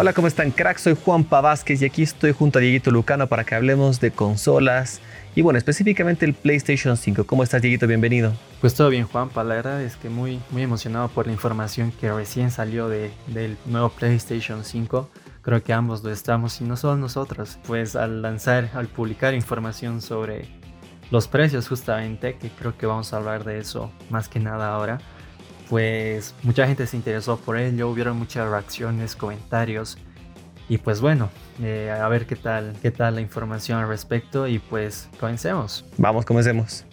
Hola, ¿cómo están, crack? Soy Juan Vázquez y aquí estoy junto a Dieguito Lucano para que hablemos de consolas y bueno, específicamente el PlayStation 5. ¿Cómo estás, Dieguito? Bienvenido. Pues todo bien, Juan. La verdad es que muy, muy emocionado por la información que recién salió de, del nuevo PlayStation 5. Creo que ambos lo estamos y no solo nosotros. Pues al lanzar, al publicar información sobre los precios justamente, que creo que vamos a hablar de eso más que nada ahora pues mucha gente se interesó por ello, hubieron muchas reacciones, comentarios y pues bueno, eh, a ver qué tal, qué tal la información al respecto y pues comencemos. Vamos, comencemos.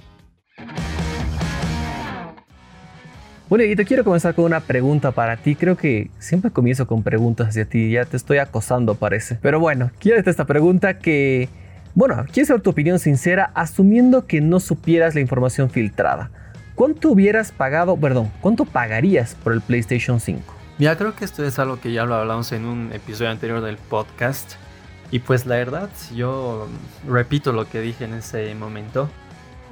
Bueno, te quiero comenzar con una pregunta para ti. Creo que siempre comienzo con preguntas hacia ti. Ya te estoy acosando, parece. Pero bueno, quiero esta pregunta que... Bueno, quiero saber tu opinión sincera asumiendo que no supieras la información filtrada. ¿Cuánto hubieras pagado, perdón, cuánto pagarías por el PlayStation 5? Ya creo que esto es algo que ya lo hablamos en un episodio anterior del podcast. Y pues la verdad, yo repito lo que dije en ese momento.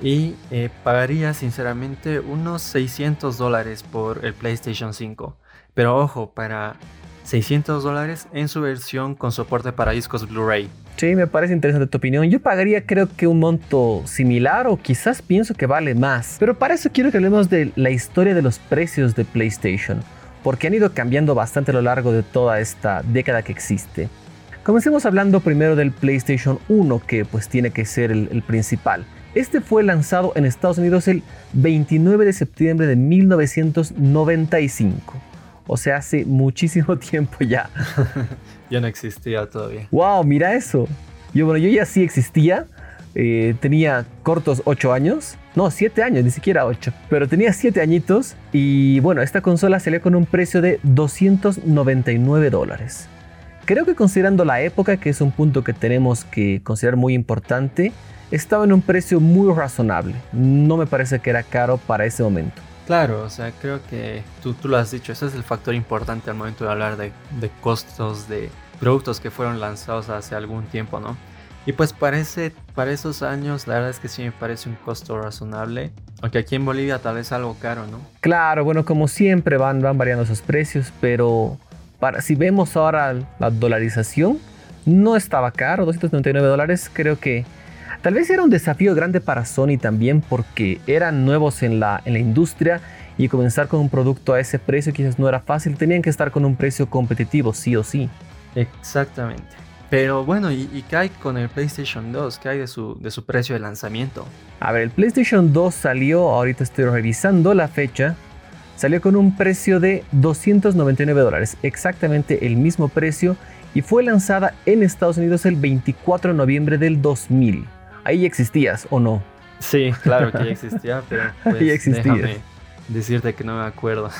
Y eh, pagaría sinceramente unos 600 dólares por el PlayStation 5. Pero ojo, para 600 dólares en su versión con soporte para discos Blu-ray. Sí, me parece interesante tu opinión. Yo pagaría creo que un monto similar o quizás pienso que vale más. Pero para eso quiero que hablemos de la historia de los precios de PlayStation, porque han ido cambiando bastante a lo largo de toda esta década que existe. Comencemos hablando primero del PlayStation 1, que pues tiene que ser el, el principal. Este fue lanzado en Estados Unidos el 29 de septiembre de 1995. O sea, hace muchísimo tiempo ya. ya no existía todavía. ¡Wow! Mira eso. Yo, bueno, yo ya sí existía. Eh, tenía cortos 8 años. No, 7 años, ni siquiera 8. Pero tenía 7 añitos. Y bueno, esta consola salió con un precio de 299 dólares. Creo que considerando la época, que es un punto que tenemos que considerar muy importante, estaba en un precio muy razonable. No me parece que era caro para ese momento. Claro, o sea, creo que tú, tú lo has dicho, ese es el factor importante al momento de hablar de, de costos de productos que fueron lanzados hace algún tiempo, ¿no? Y pues parece, para esos años, la verdad es que sí me parece un costo razonable. Aunque aquí en Bolivia tal vez algo caro, ¿no? Claro, bueno, como siempre van, van variando esos precios, pero para, si vemos ahora la dolarización, no estaba caro, 299 dólares, creo que Tal vez era un desafío grande para Sony también porque eran nuevos en la, en la industria y comenzar con un producto a ese precio quizás no era fácil, tenían que estar con un precio competitivo, sí o sí. Exactamente. Pero bueno, ¿y, qué hay con el PlayStation 2? ¿Qué hay de su, de su precio de lanzamiento? A ver, el PlayStation 2 salió, ahorita estoy revisando la fecha, salió con un precio de 299 dólares, exactamente el mismo precio, y fue lanzada en Estados Unidos el 24 de noviembre del 2000 ahí existías o no. Sí, claro que ya existía, pero pues, déjame decirte que no me acuerdo.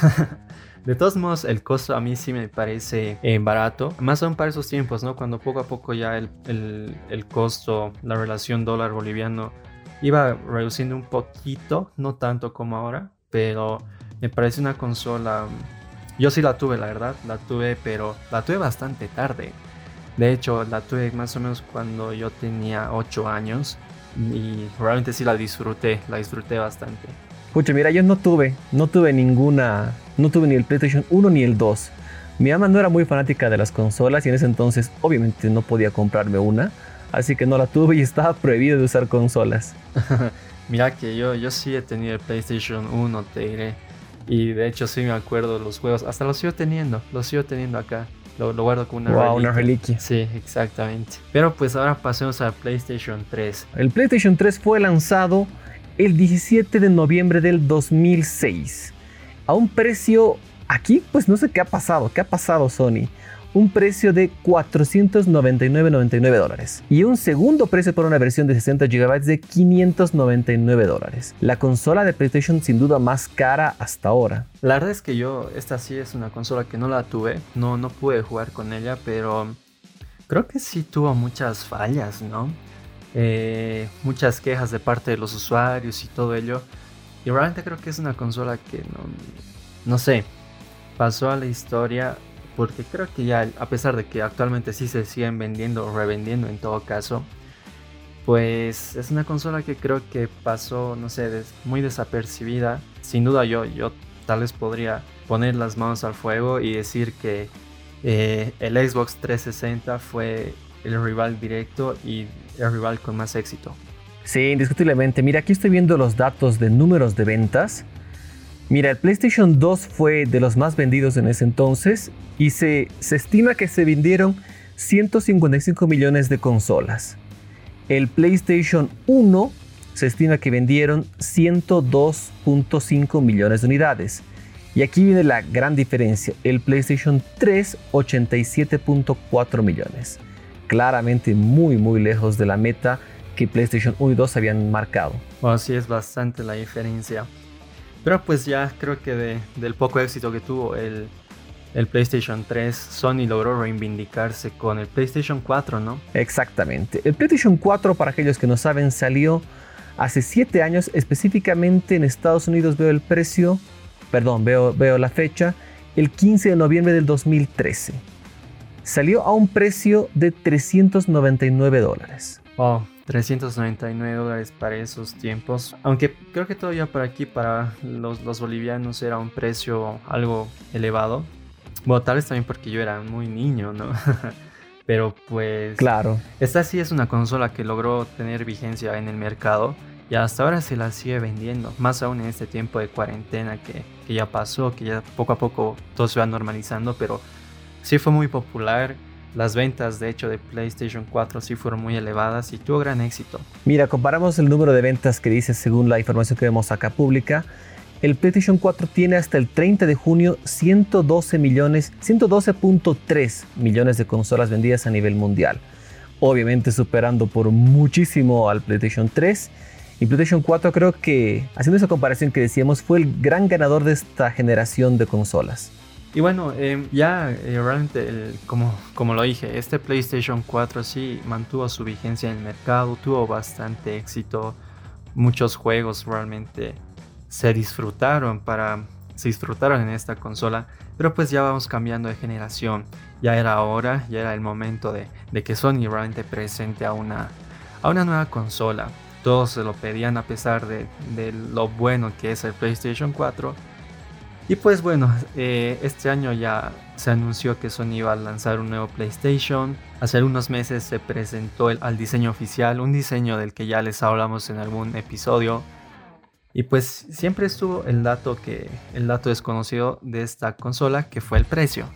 De todos modos, el costo a mí sí me parece eh, barato. Más aún para esos tiempos, ¿no? Cuando poco a poco ya el, el, costo, la relación dólar boliviano iba reduciendo un poquito, no tanto como ahora, pero me parece una consola... Yo sí la tuve, la verdad, la tuve, pero la tuve bastante tarde. De hecho, la tuve más o menos cuando yo tenía 8 años y realmente sí la disfruté, la disfruté bastante. Pucha, mira, yo no tuve, no tuve ninguna, no tuve ni el PlayStation 1 ni el 2. Mi mamá no era muy fanática de las consolas y en ese entonces obviamente no podía comprarme una, así que no la tuve y estaba prohibido de usar consolas. mira que yo, yo sí he tenido el PlayStation 1, te diré. Y de hecho sí me acuerdo de los juegos, hasta los sigo teniendo, los sigo teniendo acá. Lo, guardo como una reliquia. una reliquia. Sí, exactamente. Pero pues ahora pasemos al PlayStation 3. El PlayStation 3 fue lanzado el 17 de noviembre del 2006. A un precio... Aquí pues no sé qué ha pasado. ¿Qué ha pasado Sony? Un precio de 499.99 dólares y un segundo precio por una versión de 60 GB de 599 dólares. La consola de PlayStation sin duda más cara hasta ahora. La verdad es que yo, esta sí es una consola que no la tuve, no, no pude jugar con ella, pero creo que sí tuvo muchas fallas, ¿no? Eh, muchas quejas de parte de los usuarios y todo ello. Y realmente creo que es una consola que no, no sé, pasó a la historia porque creo que ya, a pesar de que actualmente sí se siguen vendiendo o revendiendo en todo caso, pues es una consola que creo que pasó, no sé, muy desapercibida. Sin duda yo, yo tal vez podría poner las manos al fuego y decir que eh, el Xbox 360 fue el rival directo y el rival con más éxito. Sí, indiscutiblemente. Mira, aquí estoy viendo los datos de números de ventas. Mira, el PlayStation 2 fue de los más vendidos en ese entonces y se, se estima que se vendieron 155 millones de consolas. El PlayStation 1 se estima que vendieron 102.5 millones de unidades. Y aquí viene la gran diferencia. El PlayStation 3, 87.4 millones. Claramente muy muy lejos de la meta que PlayStation 1 y 2 habían marcado. Bueno, sí es bastante la diferencia. Pero pues ya creo que del poco éxito que tuvo el, el PlayStation 3, Sony logró reivindicarse con el PlayStation 4, ¿no? Exactamente. El PlayStation 4, para aquellos que no saben, salió hace 7 años, específicamente en Estados Unidos veo el precio, perdón, veo, veo la fecha, el 15 de noviembre del 2013. Salió a un precio de 399 dólares. Oh, 399 dólares para esos tiempos. Aunque creo que todavía por aquí, para los, los bolivianos, era un precio algo elevado. Bueno, tal vez también porque yo era muy niño, ¿no? Pero pues... Claro. Esta sí es una consola que logró tener vigencia en el mercado y hasta ahora se la sigue vendiendo. Más aún en este tiempo de cuarentena que, que ya pasó, que ya poco a poco todo se va normalizando, pero sí fue muy popular las ventas, de hecho, de PlayStation 4 sí fueron muy elevadas y tuvo gran éxito. Mira, comparamos el número de ventas que dice según la información que vemos acá pública. El PlayStation 4 tiene hasta el 30 de junio 112 millones, 112.3 millones de consolas vendidas a nivel mundial. Obviamente superando por muchísimo al PlayStation 3. Y PlayStation 4 creo que, haciendo esa comparación que decíamos, fue el gran ganador de esta generación de consolas. Y bueno, em, ya eh, realmente, como, como lo dije, este PlayStation 4 sí mantuvo su vigencia en el mercado, tuvo bastante éxito, muchos juegos realmente se disfrutaron para se disfrutaron en esta consola, pero pues ya vamos cambiando de generación, ya era hora, ya era el momento de, de que Sony realmente presente a una, a una nueva consola. Todos se lo pedían a pesar de, de lo bueno que es el PlayStation 4 y pues bueno, eh, este año ya se anunció que Sony iba a lanzar un nuevo PlayStation. Hace algunos meses se presentó el, al diseño oficial, un diseño del que ya les hablamos en algún episodio. Y pues siempre estuvo el dato que el dato desconocido de esta consola que fue el precio.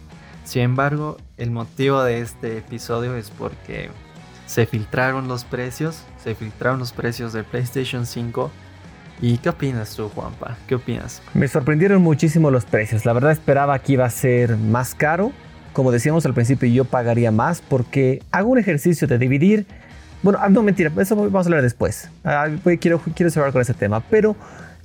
Sin embargo, el motivo de este episodio es porque se filtraron los precios, se filtraron los precios del PlayStation 5 ¿Y qué opinas tú, Juanpa? ¿Qué opinas? Me sorprendieron muchísimo los precios. La verdad esperaba que iba a ser más caro. Como decíamos al principio, yo pagaría más porque hago un ejercicio de dividir. Bueno, ah, no mentira, eso vamos a hablar después. Ah, quiero, quiero cerrar con ese tema, pero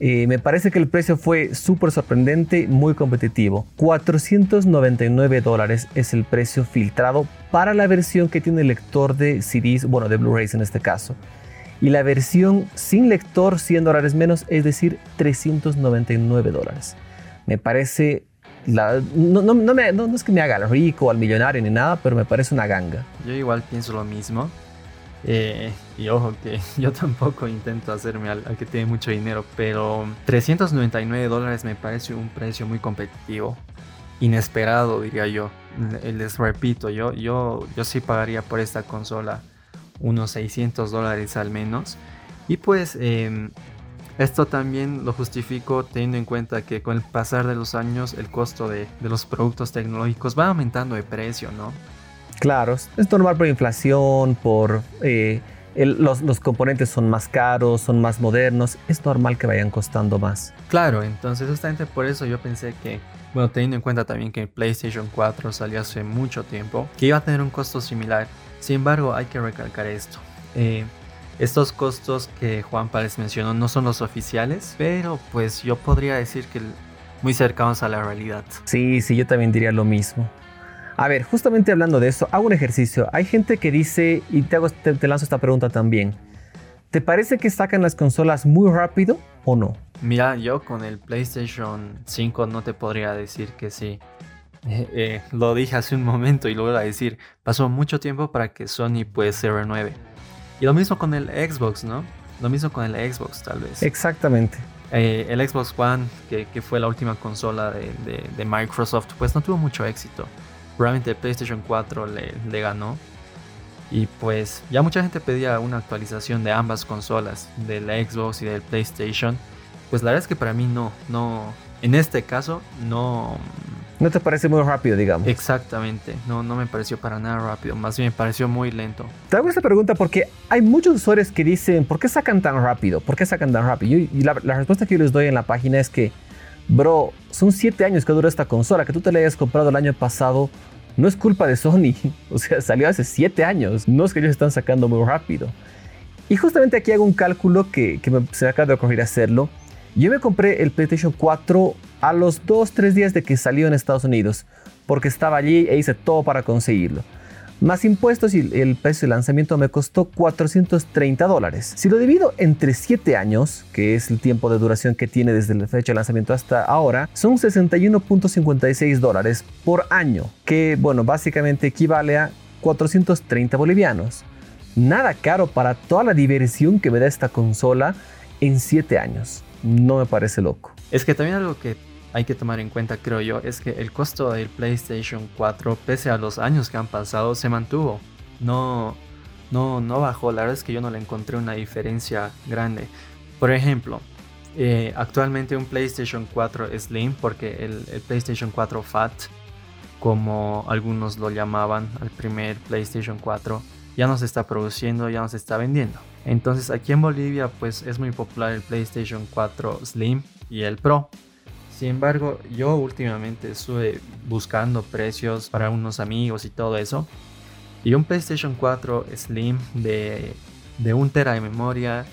eh, me parece que el precio fue súper sorprendente, muy competitivo. 499 dólares es el precio filtrado para la versión que tiene el lector de CDs, bueno, de Blu-rays en este caso y la versión sin lector 100 dólares menos, es decir, 399 dólares. Me parece... La, no, no, no, me, no, es que me haga el rico al millonario ni nada, pero me parece una ganga. Yo igual pienso lo mismo. Eh, y ojo que yo tampoco intento hacerme al, que tiene mucho dinero, pero 399 dólares me parece un precio muy competitivo. Inesperado, diría yo. Les repito, yo, yo, yo sí pagaría por esta consola unos 600 dólares al menos. Y pues em, esto también lo justifico teniendo en cuenta que con el pasar de los años el costo de, los productos tecnológicos va aumentando de precio, ¿no? Claro, es normal por inflación, por eh, los, los, componentes son más caros, son más modernos, es normal que vayan costando más. Claro, entonces justamente por eso yo pensé que, bueno, teniendo en cuenta también que el PlayStation 4 salió hace mucho tiempo, que iba a tener un costo similar sin embargo, hay que recalcar esto. Eh, estos costos que Juan Párez mencionó no son los oficiales, pero pues yo podría decir que muy cercanos a la realidad. Sí, sí, yo también diría lo mismo. A ver, justamente hablando de eso, hago un ejercicio. Hay gente que dice, y te, hago, te, lanzo esta pregunta también. ¿Te parece que sacan las consolas muy rápido o no? Mira, yo con el PlayStation 5 no te podría decir que sí. Eh, eh, lo dije hace un momento y lo voy a decir, pasó mucho tiempo para que Sony pues se renueve. Y lo mismo con el Xbox, ¿no? Lo mismo con el Xbox tal vez. Exactamente. Eh, el Xbox One, que, fue la última consola de, Microsoft, pues no tuvo mucho éxito. probablemente el PlayStation 4 le, le ganó. Y pues ya mucha gente pedía una actualización de ambas consolas, de la Xbox y del PlayStation. Pues la verdad es que para mí no, no, en este caso no... No te parece muy rápido, digamos. Exactamente, no, no me pareció para nada rápido, más bien me pareció muy lento. Te hago esta pregunta porque hay muchos usuarios que dicen, ¿por qué sacan tan rápido? ¿Por qué sacan tan rápido? Y la, la respuesta que yo les doy en la página es que, bro, son 7 años que dura esta consola, que tú te la hayas comprado el año pasado, no es culpa de Sony. O sea, salió hace 7 años. No es que ellos están sacando muy rápido. Y justamente aquí hago un cálculo que, se me acaba de ocurrir hacerlo. Yo me compré el PlayStation 4 a los 2-3 días de que salió en Estados Unidos, porque estaba allí e hice todo para conseguirlo más impuestos y el precio de lanzamiento me costó 430 dólares. Si lo divido entre 7 años, que es el tiempo de duración que tiene desde la fecha de lanzamiento hasta ahora, son 61.56 dólares por año, que bueno, básicamente equivale a 430 bolivianos. Nada caro para toda la diversión que me da esta consola en 7 años. No me parece loco. Es que también algo que hay que tomar en cuenta, creo yo, es que el costo del PlayStation 4, pese a los años que han pasado, se mantuvo. No, no, no bajó. La verdad es que yo no le encontré una diferencia grande. Por ejemplo, eh, actualmente un PlayStation 4 Slim, porque el, el, PlayStation 4 Fat, como algunos lo llamaban al primer PlayStation 4, ya no se está produciendo, ya no se está vendiendo. Entonces aquí en Bolivia pues es muy popular el PlayStation 4 Slim y el Pro. Sin embargo, yo últimamente estuve buscando precios para unos amigos y todo eso. Y un PlayStation 4 Slim de, de 1 tera de memoria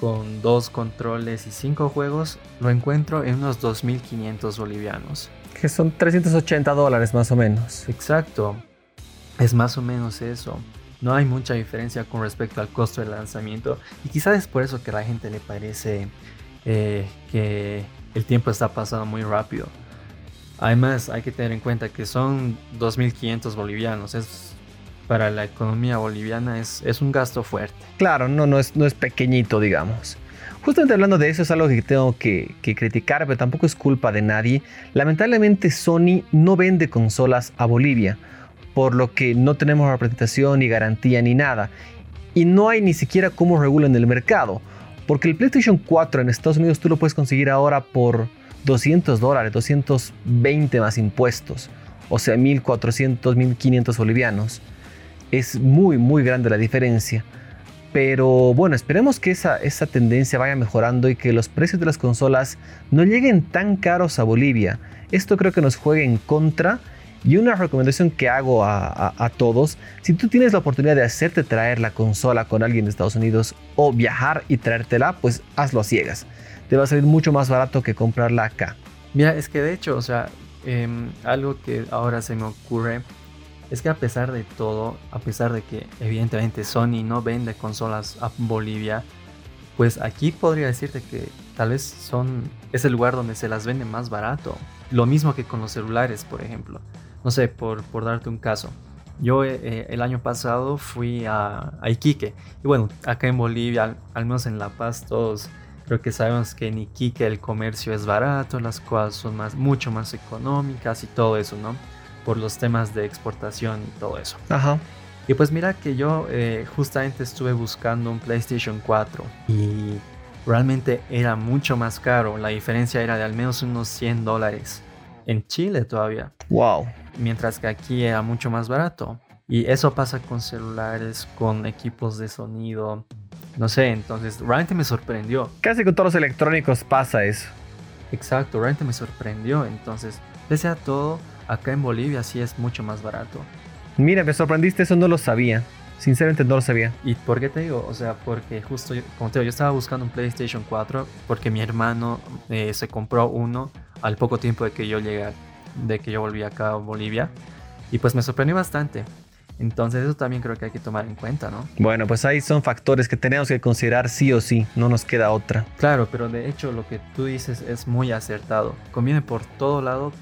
con dos controles y cinco juegos lo encuentro en unos 2.500 bolivianos. Que son 380 dólares más o menos. Exacto. Es más o menos eso. No hay mucha diferencia con respecto al costo del lanzamiento. Y quizás es por eso que a la gente le parece eh, que el tiempo está pasando muy rápido. Además, hay que tener en cuenta que son 2.500 bolivianos. Es, para la economía boliviana es, un gasto fuerte. Claro, no, no, es, no es pequeñito, digamos. Justamente hablando de eso es algo que tengo que, que, criticar, pero tampoco es culpa de nadie. Lamentablemente Sony no vende consolas a Bolivia, por lo que no tenemos representación ni garantía ni nada. Y no hay ni siquiera cómo regulan el mercado. Porque el PlayStation 4 en Estados Unidos tú lo puedes conseguir ahora por 200 dólares, 220 más impuestos. O sea, 1400, 1500 bolivianos. Es muy, muy grande la diferencia. Pero bueno, esperemos que esa, esa tendencia vaya mejorando y que los precios de las consolas no lleguen tan caros a Bolivia. Esto creo que nos juega en contra y una recomendación que hago a, todos, si tú tienes la oportunidad de hacerte traer la consola con alguien de Estados Unidos o viajar y traértela, pues hazlo a ciegas. Te va a salir mucho más barato que comprarla acá. Mira, es que de hecho, o sea, em, algo que ahora se me ocurre es que a pesar de todo, a pesar de que evidentemente Sony no vende consolas a Bolivia, pues aquí podría decirte que tal vez son es el lugar donde se las vende más barato. Lo mismo que con los celulares, por ejemplo no sé, por, por darte un caso. Yo eh, eh, el año pasado fui a, Iquique y bueno, acá en Bolivia, al, menos en La Paz, todos creo que sabemos que en Iquique el comercio es barato, las cosas son más, mucho más económicas y todo eso, ¿no? Por los temas de exportación y todo eso. Ajá. Y pues mira que yo eh, justamente estuve buscando un PlayStation 4 y realmente era mucho más caro. La diferencia era de al menos unos 100 dólares. En Chile todavía. Wow mientras que aquí era mucho más barato. Y eso pasa con celulares, con equipos de sonido. No sé, entonces realmente me sorprendió. Casi con todos los electrónicos pasa eso. Exacto, realmente me sorprendió. Entonces, pese a todo, acá en Bolivia sí es mucho más barato. Mira, me sorprendiste, eso no lo sabía. Sinceramente no lo sabía. ¿Y por qué te digo? O sea, porque justo, como te digo, yo estaba buscando un PlayStation 4 porque mi hermano eh, se compró uno al poco tiempo de que yo llegara de que yo volví acá a Bolivia. Y pues me sorprendió bastante. Entonces eso también creo que hay que tomar en cuenta, ¿no? Bueno, pues ahí son factores que tenemos que considerar sí o sí, no nos queda otra. Claro, pero de hecho lo que tú dices es muy acertado. Conviene por todo lado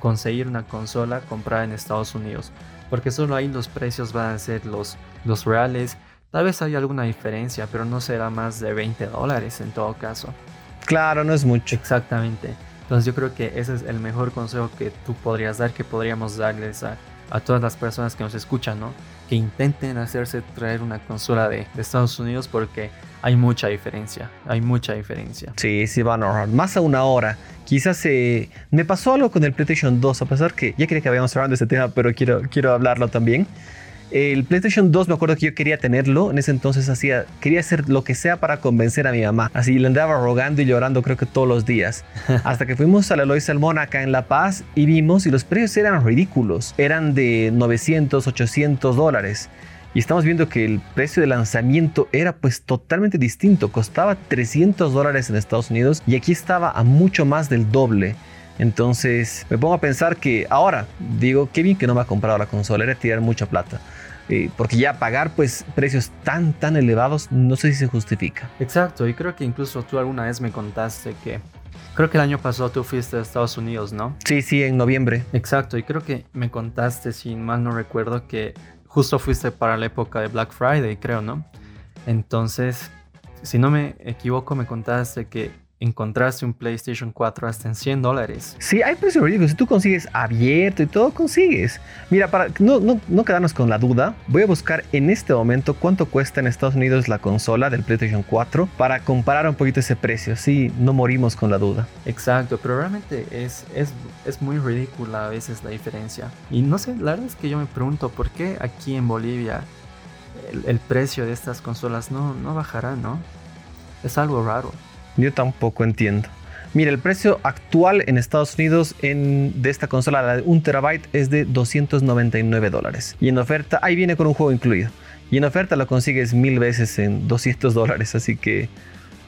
conseguir una consola comprada en Estados Unidos, porque solo ahí los precios van a ser los, los reales. Tal vez haya alguna diferencia, pero no será más de 20 dólares en todo caso. Claro, no es mucho. Exactamente. Entonces yo creo que ese es el mejor consejo que tú podrías dar, que podríamos darles a, a todas las personas que nos escuchan, ¿no? Que intenten hacerse traer una consola de, Estados Unidos porque hay mucha diferencia, hay mucha diferencia. Sí, sí van a ahorrar más a una hora. Quizás eh, me pasó algo con el PlayStation 2, a pesar que ya quería que habíamos hablado de ese tema, pero quiero, quiero hablarlo también. El PlayStation 2 me acuerdo que yo quería tenerlo, en ese entonces hacía, quería hacer lo que sea para convencer a mi mamá. Así le andaba rogando y llorando creo que todos los días. Hasta que fuimos a la Lois Salmón acá en La Paz y vimos y los precios eran ridículos. Eran de 900, 800 dólares. Y estamos viendo que el precio de lanzamiento era pues totalmente distinto. Costaba 300 dólares en Estados Unidos y aquí estaba a mucho más del doble. Entonces me pongo a pensar que ahora digo, qué bien que no me ha comprado la consola, era tirar mucha plata. Eh, porque ya pagar pues precios tan tan elevados no sé si se justifica. Exacto, y creo que incluso tú alguna vez me contaste que creo que el año pasado tú fuiste a Estados Unidos, ¿no? Sí, sí, en noviembre. Exacto, y creo que me contaste, si mal no recuerdo, que justo fuiste para la época de Black Friday, creo, ¿no? Entonces, si no me equivoco, me contaste que encontraste un PlayStation 4 hasta en 100 dólares. Sí, hay precios ridículos. Si tú consigues abierto y todo, consigues. Mira, para no, no, no, quedarnos con la duda, voy a buscar en este momento cuánto cuesta en Estados Unidos la consola del PlayStation 4 para comparar un poquito ese precio. Sí, no morimos con la duda. Exacto, pero realmente es, es, es muy ridícula a veces la diferencia. Y no sé, la verdad es que yo me pregunto por qué aquí en Bolivia el, el precio de estas consolas no, no bajará, ¿no? Es algo raro. Yo tampoco entiendo. Mira, el precio actual en Estados Unidos en, de esta consola de 1 terabyte es de 299 dólares. Y en oferta, ahí viene con un juego incluido. Y en oferta lo consigues mil veces en 200 dólares. Así que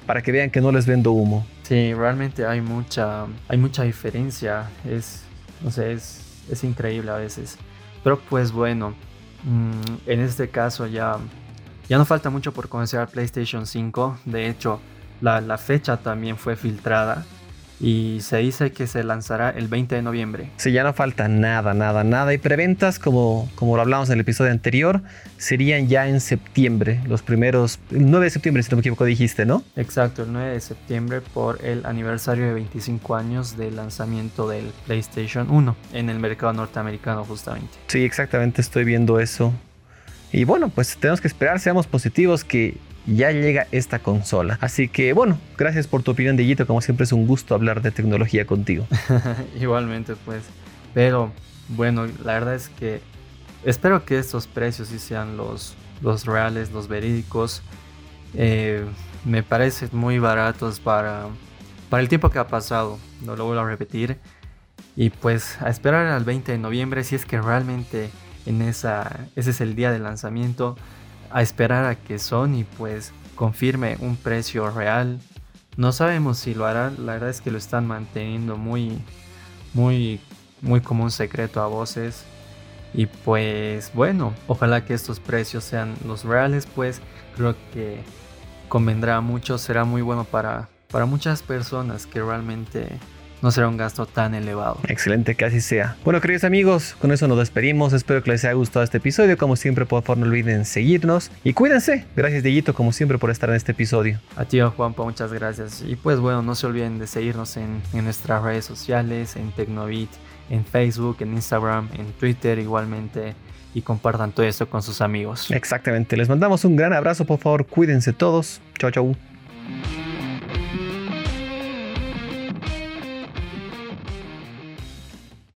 para que vean que no les vendo humo. Sí, realmente hay mucha, hay mucha diferencia. Es, no sé, es, es increíble a veces. Pero pues bueno, mm, en este caso ya, ya no falta mucho por conocer PlayStation 5. De hecho, la, fecha también fue filtrada y se dice que se lanzará el 20 de noviembre. Sí, ya no falta nada, nada, nada. Y preventas, como, como lo hablamos en el episodio anterior, serían ya en septiembre, los primeros, el 9 de septiembre, si no me equivoco, dijiste, ¿no? Exacto, el 9 de septiembre por el aniversario de 25 años del lanzamiento del PlayStation 1 en el mercado norteamericano justamente. Sí, exactamente, estoy viendo eso. Y bueno, pues tenemos que esperar, seamos positivos, que ya llega esta consola. Así que bueno, gracias por tu opinión, Dieguito. Como siempre es un gusto hablar de tecnología contigo. Igualmente, pues. Pero bueno, la verdad es que espero que estos precios sí sean los, los reales, los verídicos. Eh, me parecen muy baratos para, para el tiempo que ha pasado. No lo vuelvo a repetir. Y pues a esperar al 20 de noviembre si es que realmente en esa, ese es el día de lanzamiento a esperar a que Sony pues confirme un precio real. No sabemos si lo harán, la verdad es que lo están manteniendo muy, muy, muy como un secreto a voces. Y pues bueno, ojalá que estos precios sean los reales, pues creo que convendrá mucho, será muy bueno para, para muchas personas que realmente no será un gasto tan elevado. Excelente que así sea. Bueno, queridos amigos, con eso nos despedimos. Espero que les haya gustado este episodio. Como siempre, por favor, no olviden seguirnos y cuídense. Gracias, Dieguito, como siempre, por estar en este episodio. A ti, Juanpa, muchas gracias. Y pues bueno, no se olviden de seguirnos en, en nuestras redes sociales, en Tecnovit, en Facebook, en Instagram, en Twitter igualmente y compartan todo esto con sus amigos. Exactamente, les mandamos un gran abrazo, por favor, cuídense todos. Chao, chao.